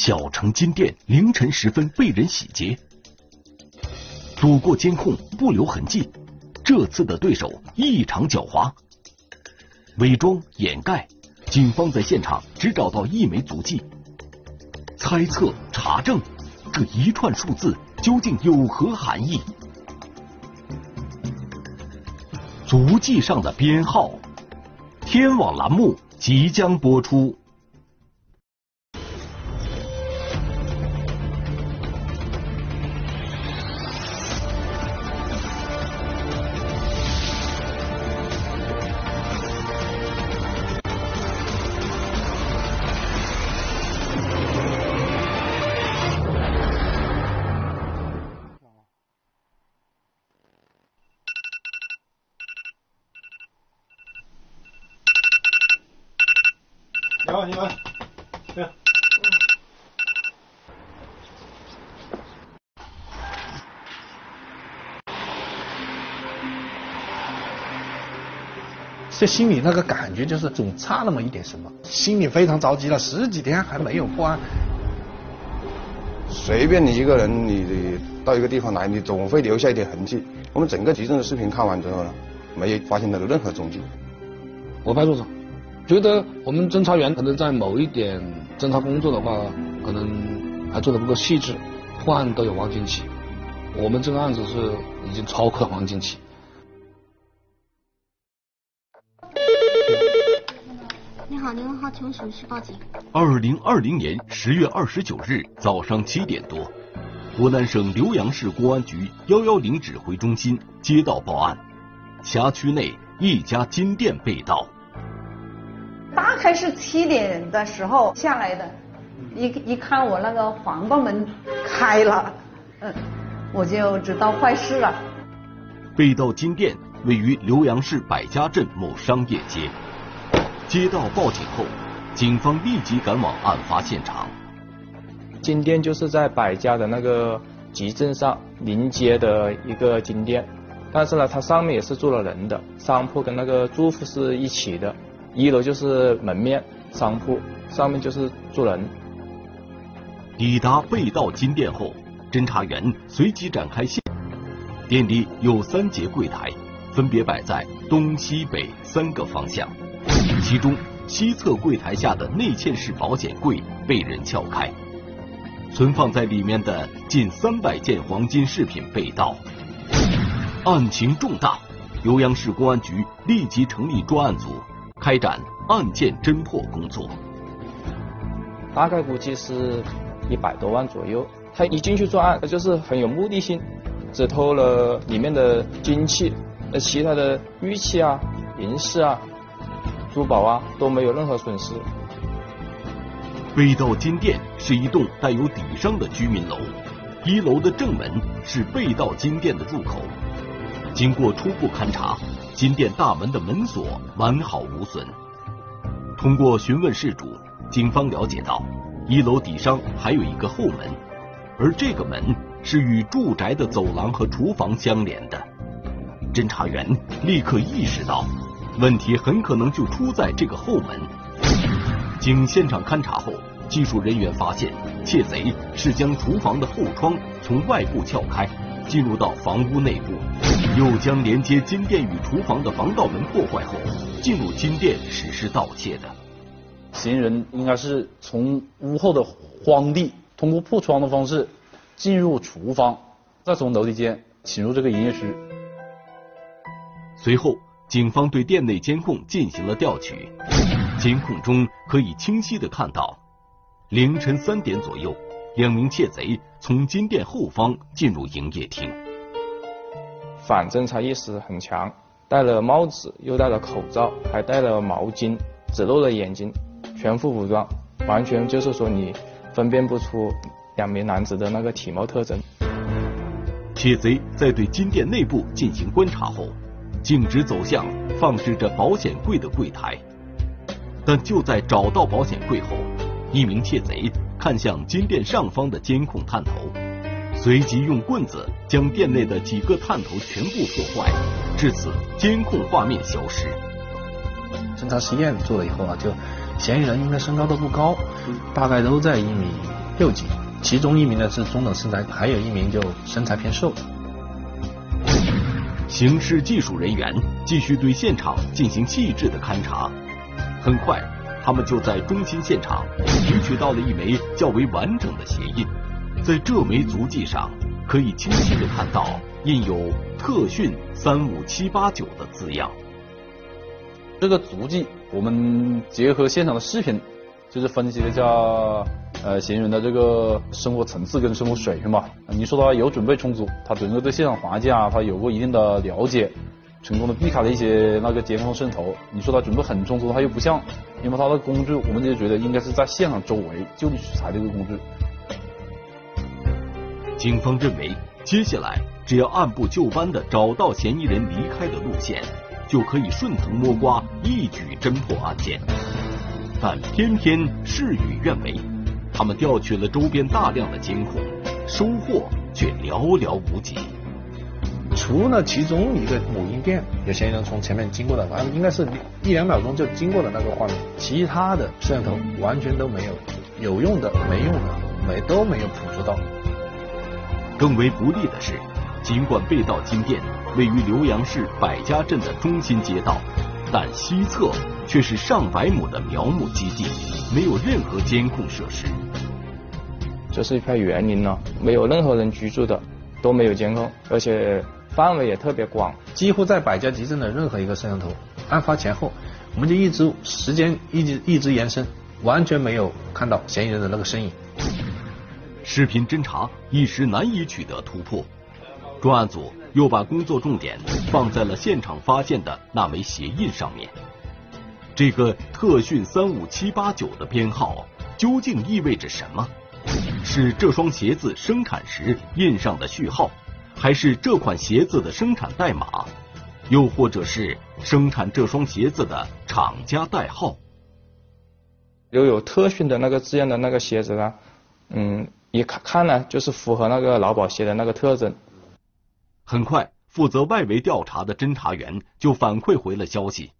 小城金店凌晨时分被人洗劫，躲过监控不留痕迹。这次的对手异常狡猾，伪装掩盖，警方在现场只找到一枚足迹。猜测查证，这一串数字究竟有何含义？足迹上的编号，天网栏目即将播出。你们，这心里那个感觉就是总差那么一点什么，心里非常着急了，十几天还没有破案。随便你一个人，你到一个地方来，你总会留下一点痕迹。我们整个集证的视频看完之后呢，没有发现他的任何踪迹。我派出所。觉得我们侦查员可能在某一点侦查工作的话，可能还做得不够细致，破案都有王金期。我们这个案子是已经超过了黄金期。你好，您好，请问什么事报警？二零二零年十月二十九日早上七点多，湖南省浏阳市公安局幺幺零指挥中心接到报案，辖区内一家金店被盗。大概是七点的时候下来的，一一看我那个防盗门开了，嗯，我就知道坏事了。被盗金店位于浏阳市百家镇某商业街。接到报警后，警方立即赶往案发现场。金店就是在百家的那个集镇上临街的一个金店，但是呢，它上面也是住了人的，商铺跟那个住户是一起的。一楼就是门面商铺，上面就是住人。抵达被盗金店后，侦查员随即展开线。店里有三节柜台，分别摆在东西北三个方向。其中西侧柜台下的内嵌式保险柜被人撬开，存放在里面的近三百件黄金饰品被盗。案情重大，浏阳市公安局立即成立专案组。开展案件侦破工作，大概估计是一百多万左右。他一进去作案，他就是很有目的性，只偷了里面的金器，呃，其他的玉器啊、银饰啊、珠宝啊都没有任何损失。被盗金店是一栋带有底商的居民楼，一楼的正门是被盗金店的入口。经过初步勘查。金店大门的门锁完好无损。通过询问事主，警方了解到，一楼底商还有一个后门，而这个门是与住宅的走廊和厨房相连的。侦查员立刻意识到，问题很可能就出在这个后门。经现场勘查后，技术人员发现，窃贼是将厨房的后窗从外部撬开。进入到房屋内部，又将连接金店与厨房的防盗门破坏后，进入金店实施盗窃的。嫌疑人应该是从屋后的荒地，通过破窗的方式进入厨房，再从楼梯间侵入这个营业区。随后，警方对店内监控进行了调取，监控中可以清晰的看到，凌晨三点左右。两名窃贼从金店后方进入营业厅，反侦查意识很强，戴了帽子，又戴了口罩，还戴了毛巾，只露了眼睛，全副武装，完全就是说你分辨不出两名男子的那个体貌特征。窃贼在对金店内部进行观察后，径直走向放置着保险柜的柜台，但就在找到保险柜后，一名窃贼。看向金店上方的监控探头，随即用棍子将店内的几个探头全部破坏，至此监控画面消失。侦查实验做了以后啊，就嫌疑人应该身高都不高，大概都在一米六几，其中一名呢是中等身材，还有一名就身材偏瘦。刑事技术人员继续对现场进行细致的勘查，很快，他们就在中心现场提取到了一枚较为完整的鞋印，在这枚足迹上可以清晰的看到印有“特训三五七八九”的字样。这个足迹，我们结合现场的视频，就是分析了一下呃嫌疑人的这个生活层次跟生活水平吧。你说他有准备充足，他整个对现场环境啊，他有过一定的了解，成功的避开了一些那个监控摄像头。你说他准备很充足，他又不像，因为他的工具，我们就觉得应该是在现场周围就地取材的一个工具。警方认为，接下来只要按部就班的找到嫌疑人离开的路线，就可以顺藤摸瓜，一举侦破案件。但偏偏事与愿违，他们调取了周边大量的监控，收获却寥寥无几。除了其中一个母婴店有嫌疑人从前面经过的，反正应该是一两秒钟就经过的那个画面，其他的摄像头完全都没有，有用的、没用的没都没有捕捉到。更为不利的是，尽管被盗金店位于浏阳市百家镇的中心街道，但西侧却是上百亩的苗木基地，没有任何监控设施。这是一片园林呢，没有任何人居住的，都没有监控，而且范围也特别广，几乎在百家集镇的任何一个摄像头，案发前后，我们就一直时间一直一直延伸，完全没有看到嫌疑人的那个身影。视频侦查一时难以取得突破，专案组又把工作重点放在了现场发现的那枚鞋印上面。这个特训三五七八九的编号究竟意味着什么？是这双鞋子生产时印上的序号，还是这款鞋子的生产代码，又或者是生产这双鞋子的厂家代号？留有特训的那个字样的那个鞋子呢？嗯。一看看呢，就是符合那个劳保鞋的那个特征。很快，负责外围调查的侦查员就反馈回了消息：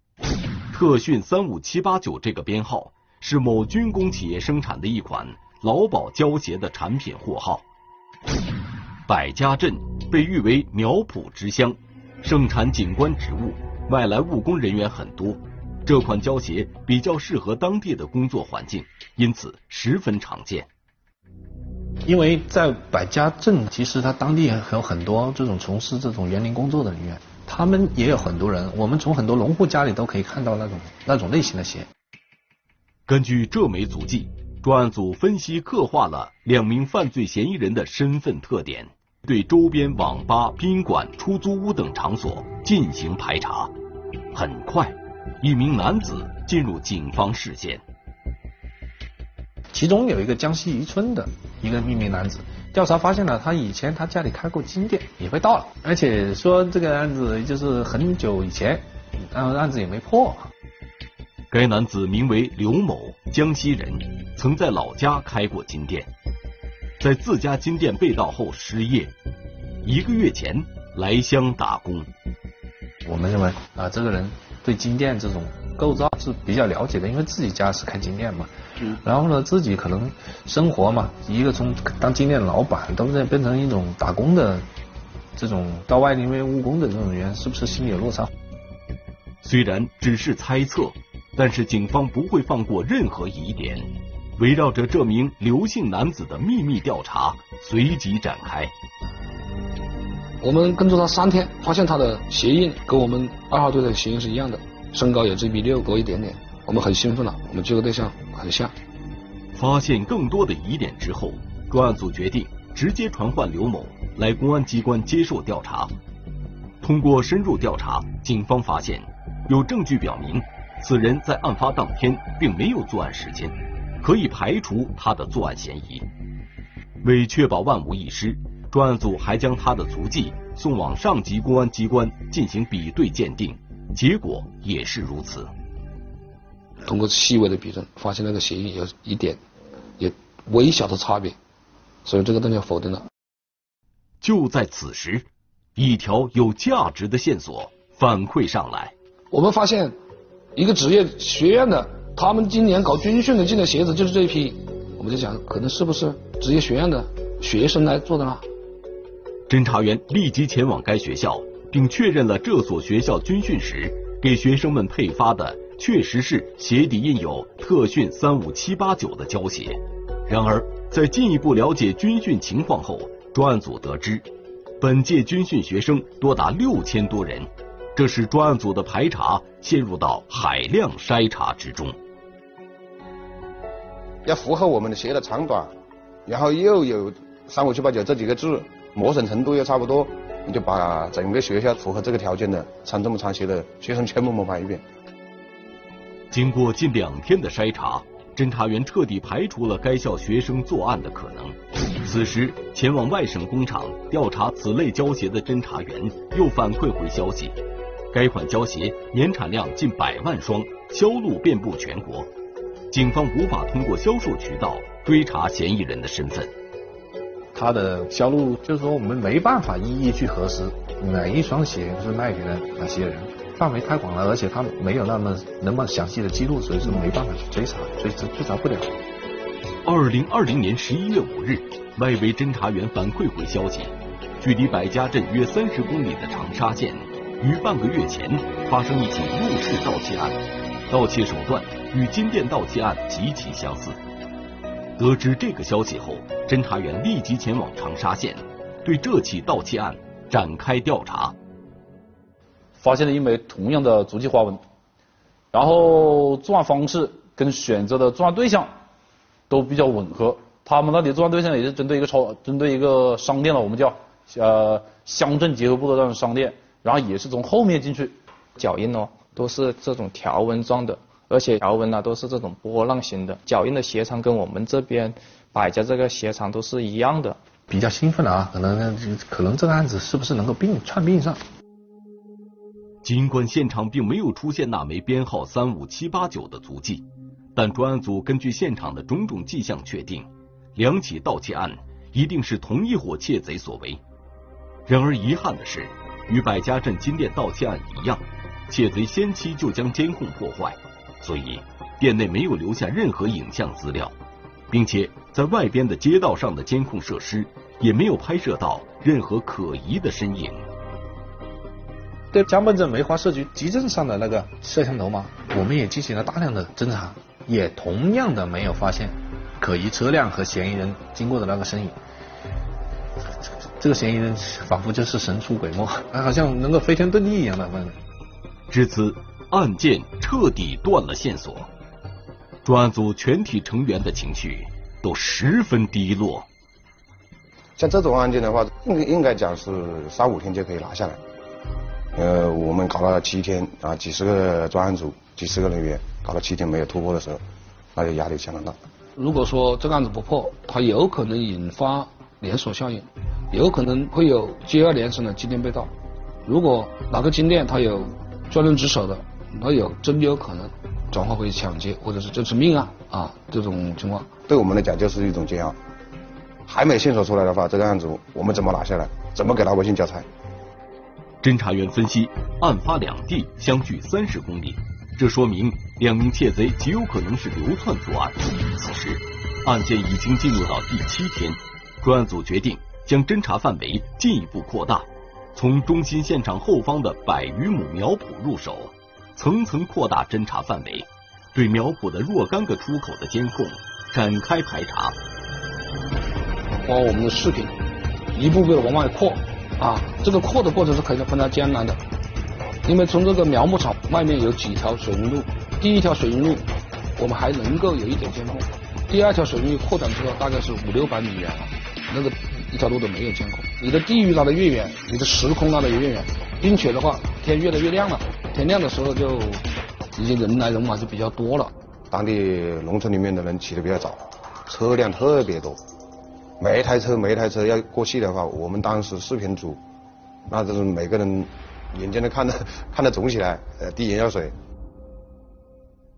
特训三五七八九这个编号是某军工企业生产的一款劳保胶鞋的产品货号。百家镇被誉为苗圃之乡，盛产景观植物，外来务工人员很多。这款胶鞋比较适合当地的工作环境，因此十分常见。因为在百家镇，其实它当地还有很多这种从事这种园林工作的人员，他们也有很多人，我们从很多农户家里都可以看到那种那种类型的鞋。根据这枚足迹，专案组分析刻画了两名犯罪嫌疑人的身份特点，对周边网吧、宾馆、出租屋等场所进行排查。很快，一名男子进入警方视线。其中有一个江西宜春的一个秘密男子，调查发现了他以前他家里开过金店，也被盗了，而且说这个案子就是很久以前，然后案子也没破。该男子名为刘某，江西人，曾在老家开过金店，在自家金店被盗后失业，一个月前来乡打工。我们认为啊，这个人对金店这种构造是比较了解的，因为自己家是开金店嘛。然后呢，自己可能生活嘛，一个从当金店老板，都在变成一种打工的这种到外地为务工的这种人，是不是心里有落差？虽然只是猜测，但是警方不会放过任何疑点，围绕着这名刘姓男子的秘密调查随即展开。我们跟踪他三天，发现他的鞋印跟我们二号队的鞋印是一样的，身高也只比六多一点点。我们很兴奋了，我们这个对象很像。发现更多的疑点之后，专案组决定直接传唤刘某来公安机关接受调查。通过深入调查，警方发现有证据表明此人在案发当天并没有作案时间，可以排除他的作案嫌疑。为确保万无一失，专案组还将他的足迹送往上级公安机关进行比对鉴定，结果也是如此。通过细微的比证，发现那个鞋印有一点，有微小的差别，所以这个东西否定了。就在此时，一条有价值的线索反馈上来。我们发现，一个职业学院的，他们今年搞军训的进的鞋子就是这一批，我们就想，可能是不是职业学院的学生来做的呢？侦查员立即前往该学校，并确认了这所学校军训时给学生们配发的确实是鞋底印有“特训三五七八九”的胶鞋。然而，在进一步了解军训情况后，专案组得知，本届军训学生多达六千多人，这使专案组的排查陷入到海量筛查之中。要符合我们的鞋的长短，然后又有三五七八九这几个字，磨损程度又差不多，你就把整个学校符合这个条件的穿这么长鞋的学生全部模仿一遍。经过近两天的筛查，侦查员彻底排除了该校学生作案的可能。此时，前往外省工厂调查此类胶鞋的侦查员又反馈回消息，该款胶鞋年产量近百万双，销路遍布全国。警方无法通过销售渠道追查嫌疑人的身份。他的销路就是说我们没办法一一去核实哪一双鞋是卖给了哪些人，范围太广了，而且他没有那么那么详细的记录，所以说没办法去追查，追追追查不了。二零二零年十一月五日，外围侦查员反馈回消息，距离百家镇约三十公里的长沙县，于半个月前发生一起入室盗窃案，盗窃手段。与金店盗窃案极其相似。得知这个消息后，侦查员立即前往长沙县，对这起盗窃案展开调查。发现了一枚同样的足迹花纹，然后作案方式跟选择的作案对象都比较吻合。他们那里作案对象也是针对一个超，针对一个商店了，我们叫呃乡镇结合部的这种商店，然后也是从后面进去。脚印哦，都是这种条纹状的。而且条纹呢都是这种波浪形的，脚印的鞋长跟我们这边百家这个鞋长都是一样的。比较兴奋了啊，可能可能这个案子是不是能够并串并上？尽管现场并没有出现那枚编号三五七八九的足迹，但专案组根据现场的种种迹象确定，两起盗窃案一定是同一伙窃贼所为。然而遗憾的是，与百家镇金店盗窃案一样，窃贼先期就将监控破坏。所以，店内没有留下任何影像资料，并且在外边的街道上的监控设施也没有拍摄到任何可疑的身影。对江本镇梅花社区集镇上的那个摄像头嘛，我们也进行了大量的侦查，也同样的没有发现可疑车辆和嫌疑人经过的那个身影。这个嫌疑人仿佛就是神出鬼没，好像能够飞天遁地一样的。至此。案件彻底断了线索，专案组全体成员的情绪都十分低落。像这种案件的话，应应该讲是三五天就可以拿下来。呃，我们搞了七天啊，几十个专案组，几十个人员，搞了七天没有突破的时候，那就压力相当大。如果说这个案子不破，它有可能引发连锁效应，有可能会有接二连三的金店被盗。如果哪个金店它有专人值守的，那有真有可能转化为抢劫或者是这是命案啊这种情况，对我们来讲就是一种煎熬。还没线索出来的话，这个案子我们怎么拿下来？怎么给他微信交差？侦查员分析，案发两地相距三十公里，这说明两名窃贼极有可能是流窜作案。此时，案件已经进入到第七天，专案组决定将侦查范围进一步扩大，从中心现场后方的百余亩苗圃入手。层层扩大侦查范围，对苗圃的若干个出口的监控展开排查。把我们的视频一步步的往外扩，啊，这个扩的过程是肯定非常艰难的，因为从这个苗牧场外面有几条水运路，第一条水运路我们还能够有一点监控，第二条水运路扩展之后大概是五六百米远了，那个一条路都没有监控。你的地域拉得越远，你的时空拉得越远，并且的话天越来越亮了。天亮的时候就已经人来人往就比较多了。当地农村里面的人起得比较早，车辆特别多，每一台车每一台车要过去的话，我们当时视频组那就是每个人眼睛都看得 看得肿起来，呃，滴眼药水。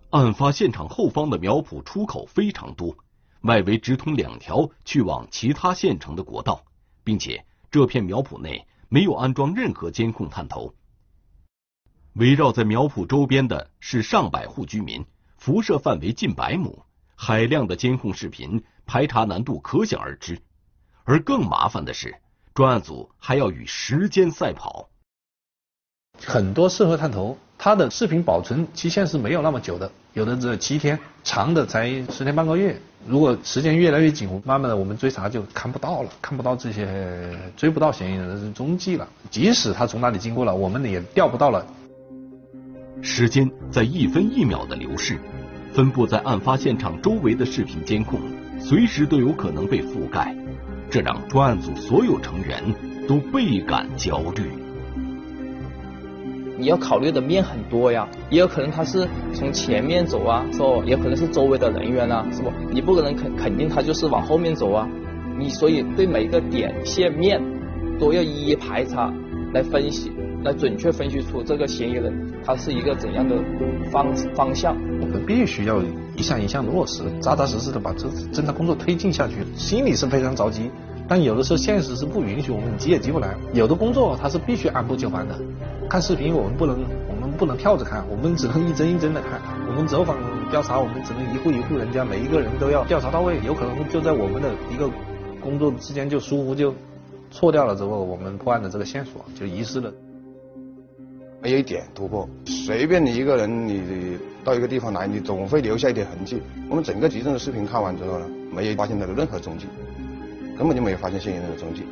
案发现场后方的苗圃出口非常多，外围直通两条去往其他县城的国道，并且这片苗圃内没有安装任何监控探头。围绕在苗圃周边的是上百户居民，辐射范围近百亩，海量的监控视频，排查难度可想而知。而更麻烦的是，专案组还要与时间赛跑。很多涉核探头，它的视频保存期限是没有那么久的，有的只有七天，长的才十天半个月。如果时间越来越紧，慢慢的我们追查就看不到了，看不到这些追不到嫌疑人的踪迹了。即使他从那里经过了，我们也调不到了。时间在一分一秒的流逝，分布在案发现场周围的视频监控，随时都有可能被覆盖，这让专案组所有成员都倍感焦虑。你要考虑的面很多呀，也有可能他是从前面走啊，是不？也可能是周围的人员啊，是不？你不可能肯肯定他就是往后面走啊，你所以对每个点线面都要一一排查来分析，来准确分析出这个嫌疑人它是一个怎样的方方向。我们必须要一项一项的落实，扎扎实实的把这侦查工作推进下去，心里是非常着急，但有的时候现实是不允许，我们急也急不来。有的工作它是必须按部就班的。看视频，我们不能，我们不能跳着看，我们只能一帧一帧的看。我们走访调查，我们只能一户一户人家，每一个人都要调查到位。有可能就在我们的一个工作之间就疏忽就错掉了之后，我们破案的这个线索就遗失了。没有一点突破，随便你一个人，你到一个地方来，你总会留下一点痕迹。我们整个集中的视频看完之后呢，没有发现他的任何踪迹，根本就没有发现嫌疑人的踪迹。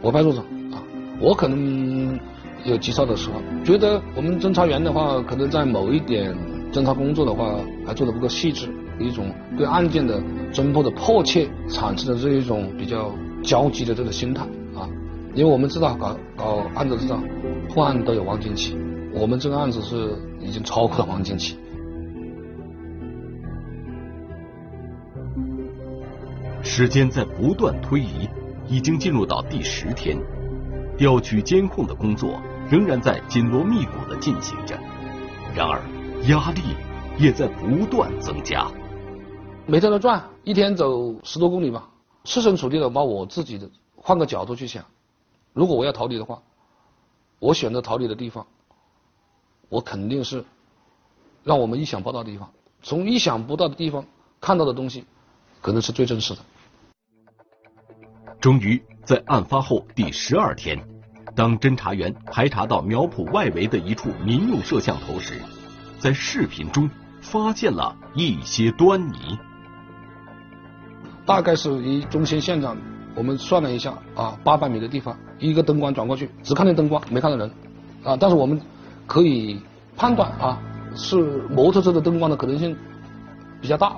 我派出所。啊我可能有急躁的时候，觉得我们侦查员的话，可能在某一点侦查工作的话还做的不够细致，一种对案件的侦破的迫切产生的这一种比较焦急的这个心态。因为我们知道搞搞案子知道破案都有黄金期，我们这个案子是已经超过了黄金期。时间在不断推移，已经进入到第十天。调取监控的工作仍然在紧锣密鼓的进行着，然而压力也在不断增加。每天都转，一天走十多公里吧。设身处地的把我自己的换个角度去想，如果我要逃离的话，我选择逃离的地方，我肯定是让我们意想不到的地方。从意想不到的地方看到的东西，可能是最真实的。终于在案发后第十二天，当侦查员排查到苗圃外围的一处民用摄像头时，在视频中发现了一些端倪。大概是离中心现场，我们算了一下啊，八百米的地方，一个灯光转过去，只看见灯光，没看到人啊。但是我们可以判断啊，是摩托车的灯光的可能性比较大。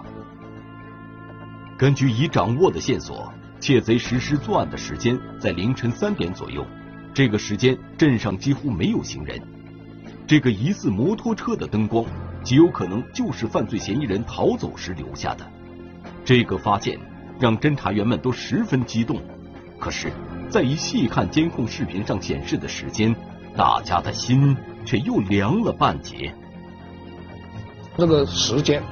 根据已掌握的线索。窃贼实施作案的时间在凌晨三点左右，这个时间镇上几乎没有行人。这个疑似摩托车的灯光，极有可能就是犯罪嫌疑人逃走时留下的。这个发现让侦查员们都十分激动。可是，再一细看监控视频上显示的时间，大家的心却又凉了半截。这个时间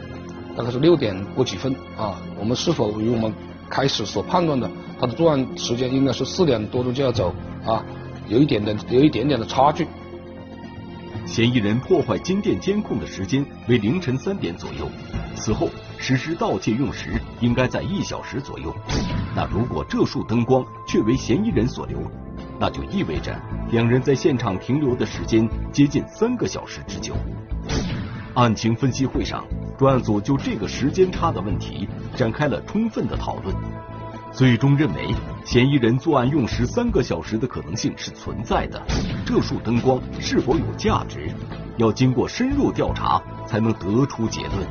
大概是六点过几分啊？我们是否与我们？开始所判断的，他的作案时间应该是四点多钟就要走啊，有一点点有一点点的差距。嫌疑人破坏金店监控的时间为凌晨三点左右，此后实施盗窃用时应该在一小时左右。那如果这束灯光却为嫌疑人所留，那就意味着两人在现场停留的时间接近三个小时之久。案情分析会上。专案组就这个时间差的问题展开了充分的讨论，最终认为嫌疑人作案用时三个小时的可能性是存在的。这束灯光是否有价值，要经过深入调查才能得出结论。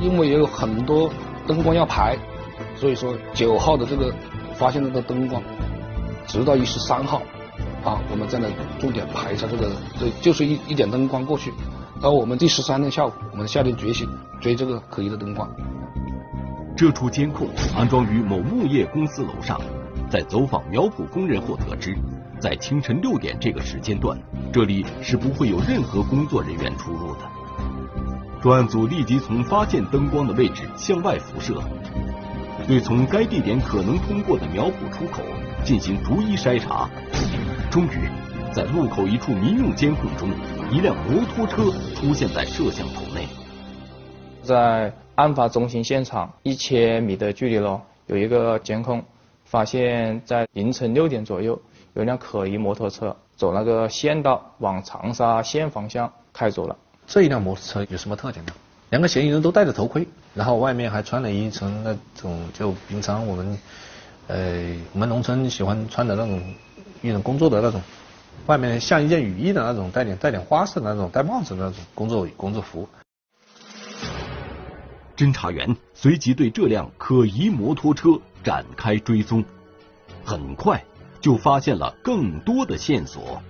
因为也有很多灯光要排，所以说九号的这个发现这个灯光，直到一十三号，啊，我们再来重点排一下这个，这就是一一点灯光过去。到我们第十三天下午，我们下定决心追这个可疑的灯光。这处监控安装于某木业公司楼上，在走访苗圃工人后得知，在清晨六点这个时间段，这里是不会有任何工作人员出入的。专案组立即从发现灯光的位置向外辐射，对从该地点可能通过的苗圃出口进行逐一筛查。终于。在路口一处民用监控中，一辆摩托车出现在摄像头内。在案发中心现场一千米的距离咯，有一个监控，发现在凌晨六点左右，有辆可疑摩托车走那个县道往长沙县方向开走了。这一辆摩托车有什么特点呢？两个嫌疑人都戴着头盔，然后外面还穿了一层那种就平常我们呃我们农村喜欢穿的那种一种工作的那种，外面像一件雨衣的那种带点带点花色的那种戴帽子的那种工作工作服。侦查员随即对这辆可疑摩托车展开追踪，很快就发现了更多的线索。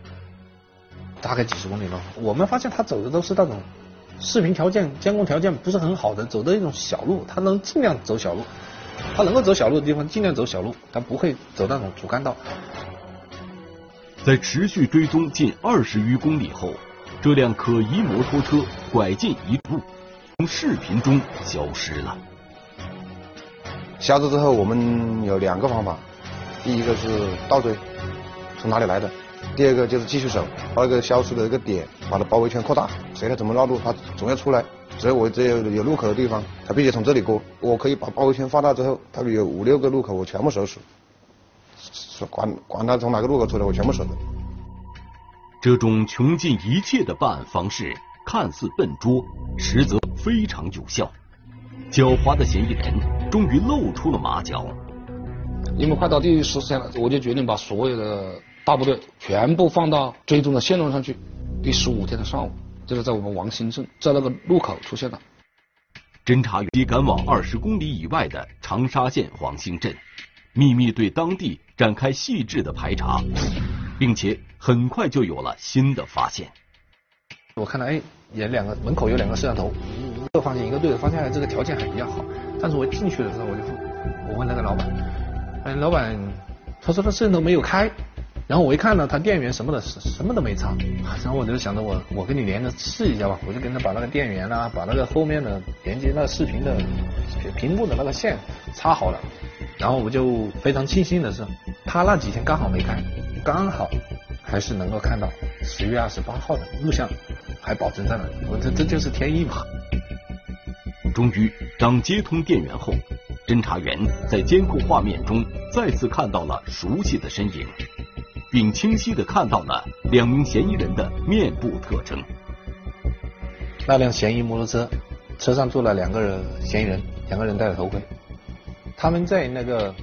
大概几十公里吧，我们发现他走的都是那种视频条件、监控条件不是很好的，走的一种小路，他能尽量走小路，他能够走小路的地方尽量走小路，他不会走那种主干道。在持续追踪近二十余公里后，这辆可疑摩托车拐进一路。从视频中消失了。消失之后，我们有两个方法，第一个是倒追，从哪里来的；第二个就是继续守，把那个消失的一个点，把它包围圈扩大，谁来怎么绕路，他总要出来。只要我只有有路口的地方，他必须从这里过。我可以把包围圈放大之后，他有五六个路口，我全部守死，管管他从哪个路口出来，我全部守着。这种穷尽一切的办案方式。看似笨拙，实则非常有效。狡猾的嫌疑人终于露出了马脚。因为快到第十四天了，我就决定把所有的大部队全部放到追踪的线路上去。第十五天的上午，就是在我们王兴镇，在那个路口出现的。侦查员赶往二十公里以外的长沙县黄兴镇，秘密对当地展开细致的排查，并且很快就有了新的发现。我看到哎，也两个门口有两个摄像头，一个方向一个对着，发现这个条件还比较好。但是我进去的时候，我就我问那个老板，哎，老板，他说他摄像头没有开。然后我一看呢，他电源什么的什么都没插。然后我就想着我我跟你连着试一下吧，我就跟他把那个电源啊，把那个后面的连接那个视频的屏幕的那个线插好了。然后我就非常庆幸的是，他那几天刚好没开，刚好还是能够看到十月二十八号的录像。还保存在那里，我这这就是天意嘛。终于，当接通电源后，侦查员在监控画面中再次看到了熟悉的身影，并清晰的看到了两名嫌疑人的面部特征。那辆嫌疑摩托车，车上坐了两个人，嫌疑人，两个人戴着头盔，他们在那个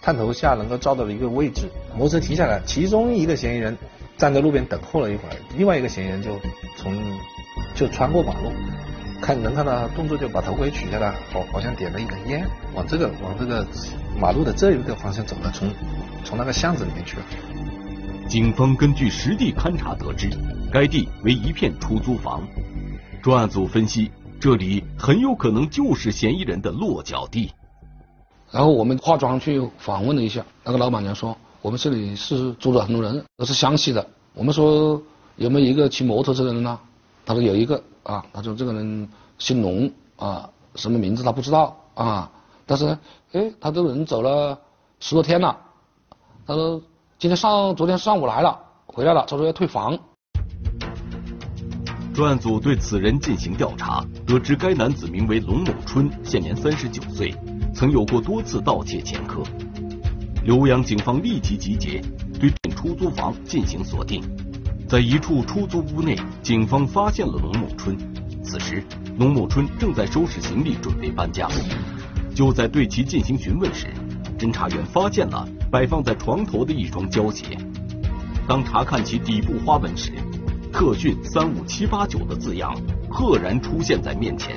探头下能够照到的一个位置，摩托车停下来，其中一个嫌疑人。站在路边等候了一会儿，另外一个嫌疑人就从就穿过马路，看能看到动作就把头盔取下来，好好像点了一根烟，往这个往这个马路的这一个方向走了，从从那个巷子里面去了。警方根据实地勘查得知，该地为一片出租房，专案组分析这里很有可能就是嫌疑人的落脚地。然后我们化妆去访问了一下，那个老板娘说。我们这里是住了很多人，都是湘西的。我们说有没有一个骑摩托车的人呢？他说有一个啊，他说这个人姓龙啊，什么名字他不知道啊。但是哎，他这个人走了十多天了。他说今天上昨天上午来了，回来了，他说要退房。专案组对此人进行调查，得知该男子名为龙某春，现年三十九岁，曾有过多次盗窃前科。浏阳警方立即集结，对出租房进行锁定。在一处出租屋内，警方发现了龙某春。此时，龙某春正在收拾行李，准备搬家。就在对其进行询问时，侦查员发现了摆放在床头的一双胶鞋。当查看其底部花纹时，“特训三五七八九”的字样赫然出现在面前。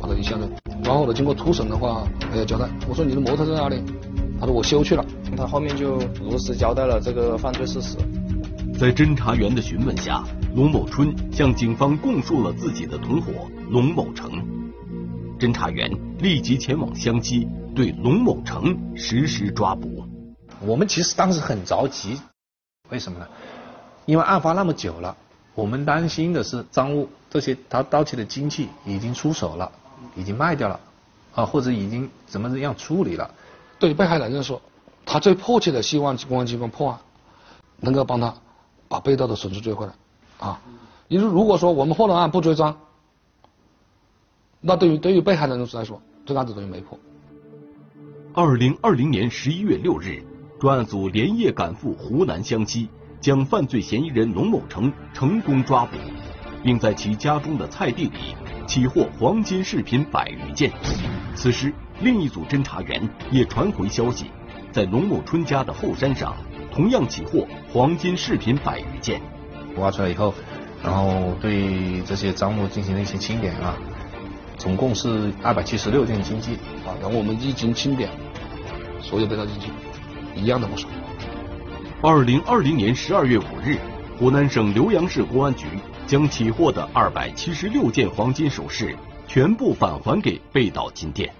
把他一下子，然后呢，经过突审的话，还要交代。我说：“你的摩托在哪里？”他说我修去了，他后面就如实交代了这个犯罪事实。在侦查员的询问下，龙某春向警方供述了自己的同伙龙某成。侦查员立即前往湘西，对龙某成实施抓捕。我们其实当时很着急，为什么呢？因为案发那么久了，我们担心的是赃物这些他盗窃的金器已经出手了，已经卖掉了，啊，或者已经怎么样处理了。对被害人来说，他最迫切的希望公安机关破案，能够帮他把被盗的损失追回来，啊，因为如果说我们破了案不追赃，那对于对于被害人来说，这个案子等于没破。二零二零年十一月六日，专案组连夜赶赴湖南湘西，将犯罪嫌疑人龙某成成功抓捕，并在其家中的菜地里起获黄金饰品百余件。此时，另一组侦查员也传回消息，在龙某春家的后山上，同样起获黄金饰品百余件。挖出来以后，然后对这些赃物进行了一些清点啊，总共是二百七十六件金器啊，然后我们一经清点，所有被盗金器一样的不少。二零二零年十二月五日，湖南省浏阳市公安局将起获的二百七十六件黄金首饰全部返还给被盗金店。